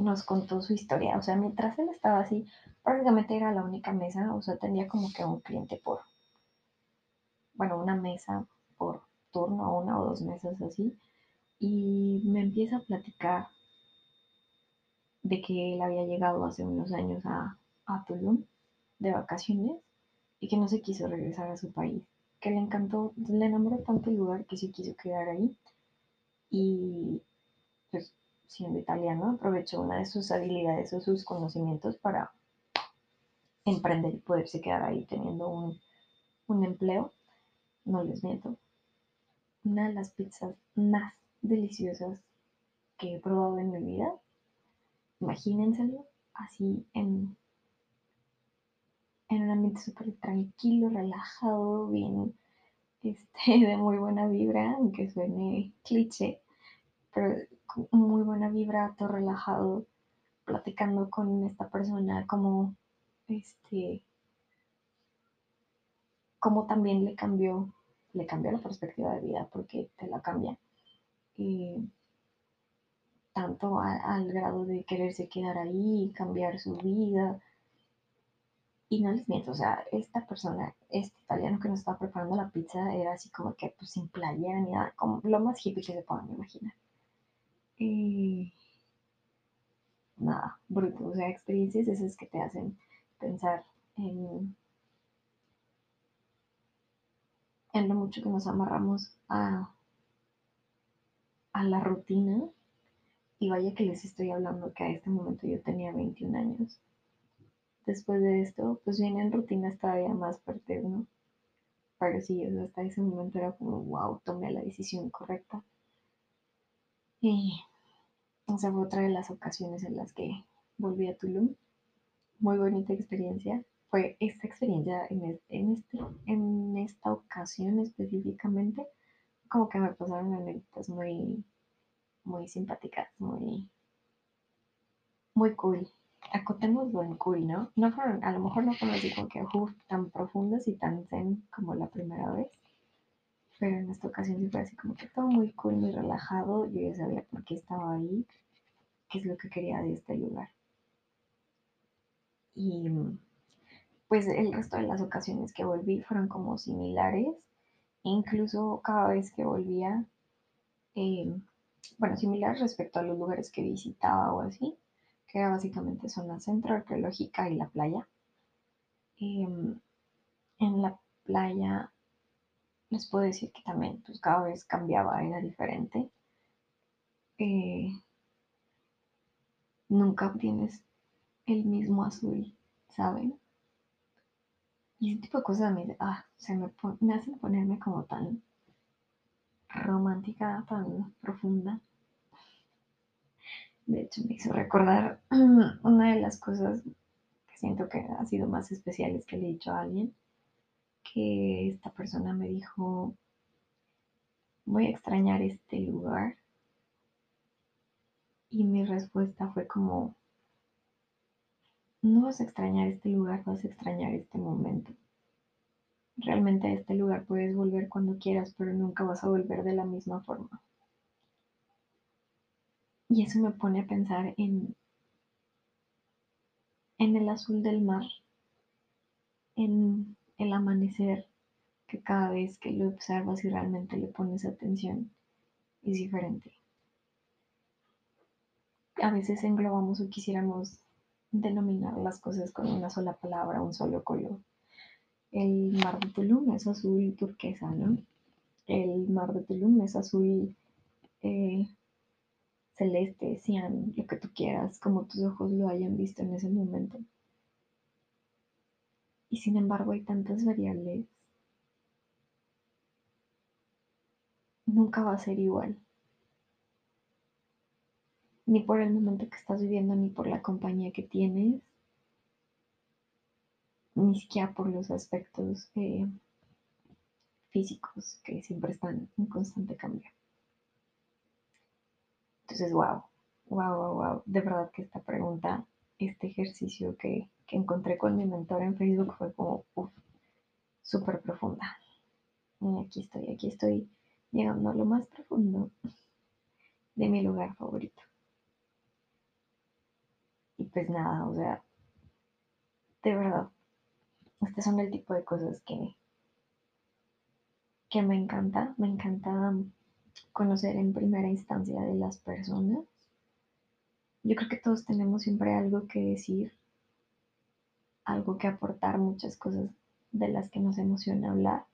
nos contó su historia. O sea, mientras él estaba así, prácticamente era la única mesa, o sea, tenía como que un cliente por, bueno, una mesa por turno, una o dos mesas así, y me empieza a platicar de que él había llegado hace unos años a, a Tulum de vacaciones y que no se quiso regresar a su país, que le encantó, le enamoró tanto el lugar que se quiso quedar ahí y pues siendo italiano aprovechó una de sus habilidades o sus conocimientos para emprender y poderse quedar ahí teniendo un, un empleo, no les miento, una de las pizzas más deliciosas que he probado en mi vida. Imagínenselo así en, en un ambiente súper tranquilo, relajado, bien, este, de muy buena vibra, aunque suene cliché, pero muy buena vibra, todo relajado, platicando con esta persona, como, este, como también le cambió, le cambió la perspectiva de vida, porque te la cambia. Y tanto al grado de quererse quedar ahí, cambiar su vida. Y no les miento, o sea, esta persona, este italiano que nos estaba preparando la pizza, era así como que pues sin playera ni nada, como lo más hippie que se puedan imaginar. Y nada, bruto, o sea, experiencias esas que te hacen pensar en, en lo mucho que nos amarramos a, a la rutina. Y vaya que les estoy hablando que a este momento yo tenía 21 años. Después de esto, pues vienen rutinas todavía más fuertes, ¿no? Pero sí, hasta ese momento era como, wow, tomé la decisión correcta. O sea, fue otra de las ocasiones en las que volví a Tulum. Muy bonita experiencia. Fue esta experiencia en, en, este, en esta ocasión específicamente, como que me pasaron anécdotas muy, muy simpáticas, muy, muy cool. Acotémoslo en cool, ¿no? no fueron, a lo mejor no fueron así que uf, tan profundas y tan zen como la primera vez, pero en esta ocasión sí fue así como que todo muy cool, muy relajado. Yo ya sabía por qué estaba ahí, qué es lo que quería de este lugar. Y pues el resto de las ocasiones que volví fueron como similares. E incluso cada vez que volvía, eh, bueno, similar respecto a los lugares que visitaba o así, que era básicamente zona centro arqueológica y la playa. Eh, en la playa les puedo decir que también, pues cada vez cambiaba, era diferente. Eh, nunca obtienes el mismo azul, ¿saben? Y ese tipo de cosas a mí, ah, se me, me hacen ponerme como tan romántica, tan profunda. De hecho, me hizo recordar una de las cosas que siento que ha sido más especiales que le he dicho a alguien, que esta persona me dijo, voy a extrañar este lugar. Y mi respuesta fue como, no vas a extrañar este lugar, vas a extrañar este momento. Realmente a este lugar puedes volver cuando quieras, pero nunca vas a volver de la misma forma. Y eso me pone a pensar en, en el azul del mar, en el amanecer, que cada vez que lo observas y realmente le pones atención es diferente. A veces englobamos o quisiéramos denominar las cosas con una sola palabra, un solo color. El mar de Tulum es azul turquesa, ¿no? El mar de Tulum es azul eh, celeste, cian, lo que tú quieras, como tus ojos lo hayan visto en ese momento. Y sin embargo hay tantas variables. Nunca va a ser igual. Ni por el momento que estás viviendo, ni por la compañía que tienes, ni siquiera por los aspectos eh, físicos que siempre están en constante cambio. Entonces, wow, wow, wow, wow. De verdad que esta pregunta, este ejercicio que, que encontré con mi mentor en Facebook fue como, uff, súper profunda. Y aquí estoy, aquí estoy llegando a lo más profundo de mi lugar favorito. Y pues nada, o sea, de verdad, este son el tipo de cosas que, que me encanta, me encanta conocer en primera instancia de las personas. Yo creo que todos tenemos siempre algo que decir, algo que aportar, muchas cosas de las que nos emociona hablar.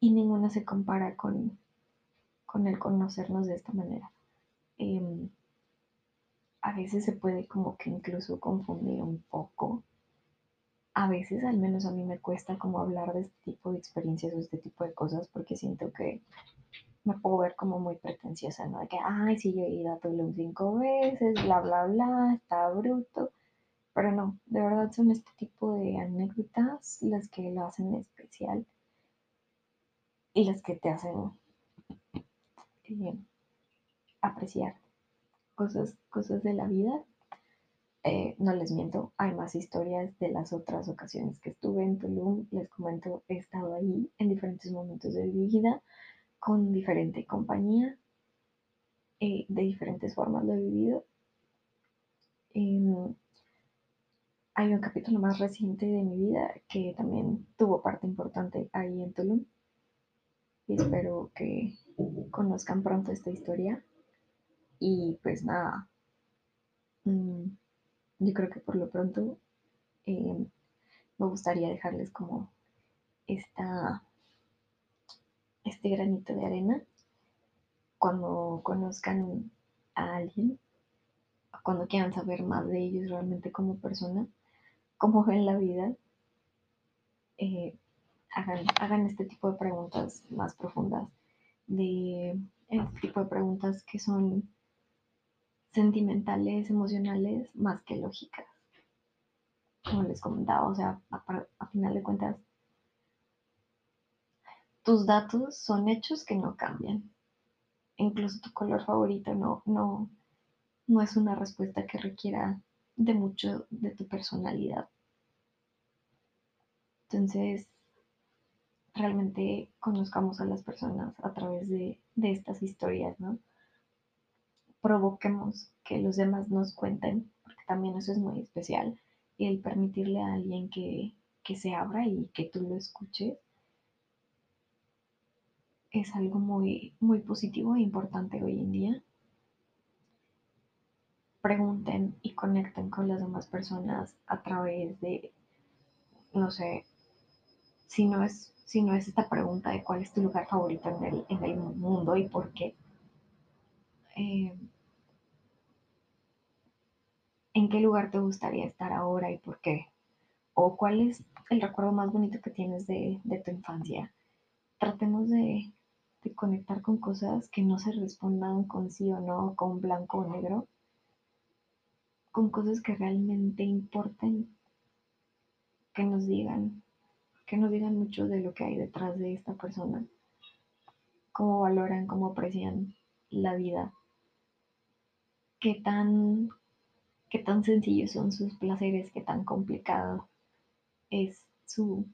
Y ninguna se compara con, con el conocernos de esta manera. Eh, a veces se puede como que incluso confundir un poco. A veces, al menos a mí me cuesta como hablar de este tipo de experiencias o este tipo de cosas porque siento que me puedo ver como muy pretenciosa, ¿no? De que, ay, sí, yo he ido a Tulum cinco veces, bla, bla, bla, está bruto. Pero no, de verdad son este tipo de anécdotas las que lo hacen especial y las que te hacen eh, apreciar cosas, cosas de la vida. Eh, no les miento, hay más historias de las otras ocasiones que estuve en Tulum. Les comento, he estado ahí en diferentes momentos de mi vida con diferente compañía, eh, de diferentes formas lo he vivido. Eh, hay un capítulo más reciente de mi vida que también tuvo parte importante ahí en Tulum. Y espero que conozcan pronto esta historia. Y pues nada, mmm, yo creo que por lo pronto eh, me gustaría dejarles como esta, este granito de arena cuando conozcan a alguien, cuando quieran saber más de ellos realmente como persona, cómo ven la vida, eh, hagan, hagan este tipo de preguntas más profundas, de este tipo de preguntas que son sentimentales, emocionales, más que lógicas. Como les comentaba, o sea, a, a final de cuentas, tus datos son hechos que no cambian. Incluso tu color favorito no, no, no es una respuesta que requiera de mucho de tu personalidad. Entonces, realmente conozcamos a las personas a través de, de estas historias, ¿no? Provoquemos que los demás nos cuenten, porque también eso es muy especial, el permitirle a alguien que, que se abra y que tú lo escuches es algo muy, muy positivo e importante hoy en día. Pregunten y conecten con las demás personas a través de, no sé, si no es, si no es esta pregunta de cuál es tu lugar favorito en el, en el mundo y por qué. Eh, ¿En qué lugar te gustaría estar ahora y por qué? ¿O cuál es el recuerdo más bonito que tienes de, de tu infancia? Tratemos de, de conectar con cosas que no se respondan con sí o no, con blanco o negro, con cosas que realmente importen, que nos digan, que nos digan mucho de lo que hay detrás de esta persona, cómo valoran, cómo aprecian la vida, qué tan, qué tan sencillos son sus placeres, qué tan complicado es su,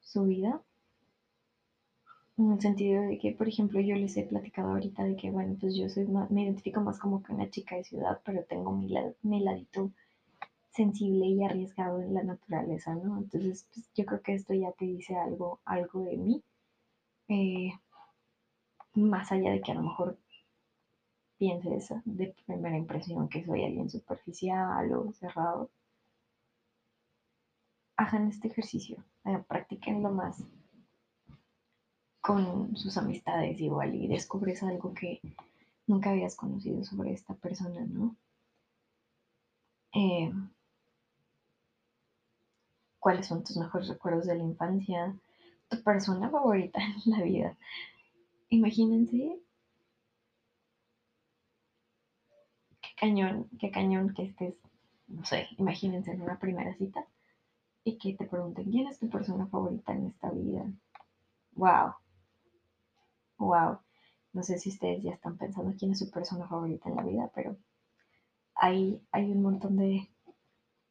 su vida en el sentido de que, por ejemplo, yo les he platicado ahorita de que, bueno, pues yo soy más, me identifico más como que una chica de ciudad, pero tengo mi, mi ladito sensible y arriesgado en la naturaleza, ¿no? Entonces, pues, yo creo que esto ya te dice algo, algo de mí, eh, más allá de que a lo mejor pienses de primera impresión que soy alguien superficial o cerrado. Hagan este ejercicio, eh, practiquenlo más con sus amistades igual y descubres algo que nunca habías conocido sobre esta persona, ¿no? Eh, ¿Cuáles son tus mejores recuerdos de la infancia? ¿Tu persona favorita en la vida? Imagínense qué cañón, qué cañón que estés, no sé, imagínense en una primera cita y que te pregunten, ¿quién es tu persona favorita en esta vida? ¡Wow! Wow, no sé si ustedes ya están pensando quién es su persona favorita en la vida, pero hay, hay un montón de,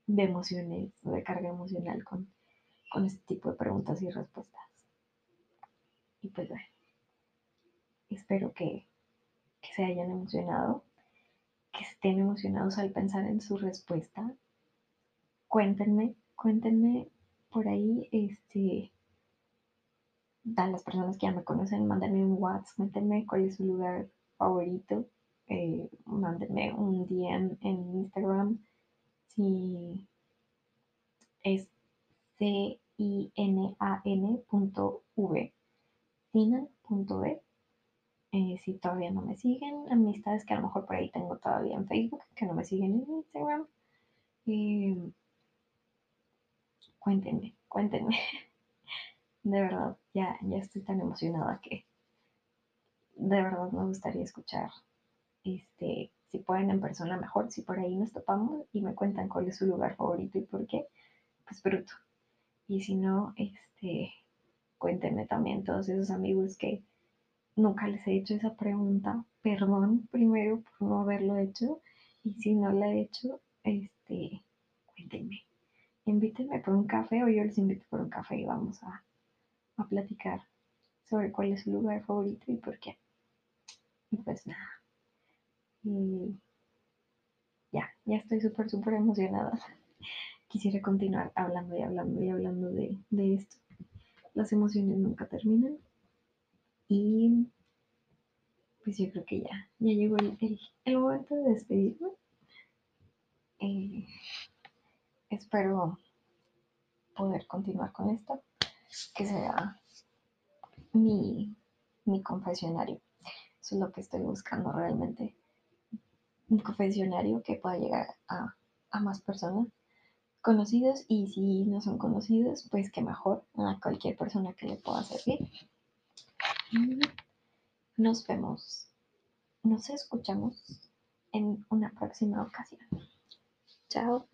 de emociones, de carga emocional con, con este tipo de preguntas y respuestas. Y pues bueno, espero que, que se hayan emocionado, que estén emocionados al pensar en su respuesta. Cuéntenme, cuéntenme por ahí, este, a las personas que ya me conocen, mándenme un WhatsApp, cuéntenme cuál es su lugar favorito, eh, mándenme un DM en Instagram si es c-i-n-a-n.v cinan.v eh, si todavía no me siguen, amistades que a lo mejor por ahí tengo todavía en Facebook, que no me siguen en Instagram. Eh, cuéntenme, cuéntenme. de verdad, ya, ya estoy tan emocionada que de verdad me gustaría escuchar, este, si pueden en persona mejor, si por ahí nos topamos y me cuentan cuál es su lugar favorito y por qué, pues bruto. Y si no, este, cuéntenme también todos esos amigos que nunca les he hecho esa pregunta, perdón primero por no haberlo hecho y si no la he hecho, este, cuéntenme, invítenme por un café o yo les invito por un café y vamos a a platicar sobre cuál es su lugar favorito y por qué. Y pues nada. Y ya, ya estoy súper, súper emocionada. Quisiera continuar hablando y hablando y hablando de, de esto. Las emociones nunca terminan. Y pues yo creo que ya, ya llegó el, el, momento de despedirme. Eh, espero poder continuar con esto, que sea mi, mi confesionario. Eso es lo que estoy buscando realmente. Un confesionario que pueda llegar a, a más personas conocidos y si no son conocidos, pues que mejor a cualquier persona que le pueda servir. Nos vemos, nos escuchamos en una próxima ocasión. Chao.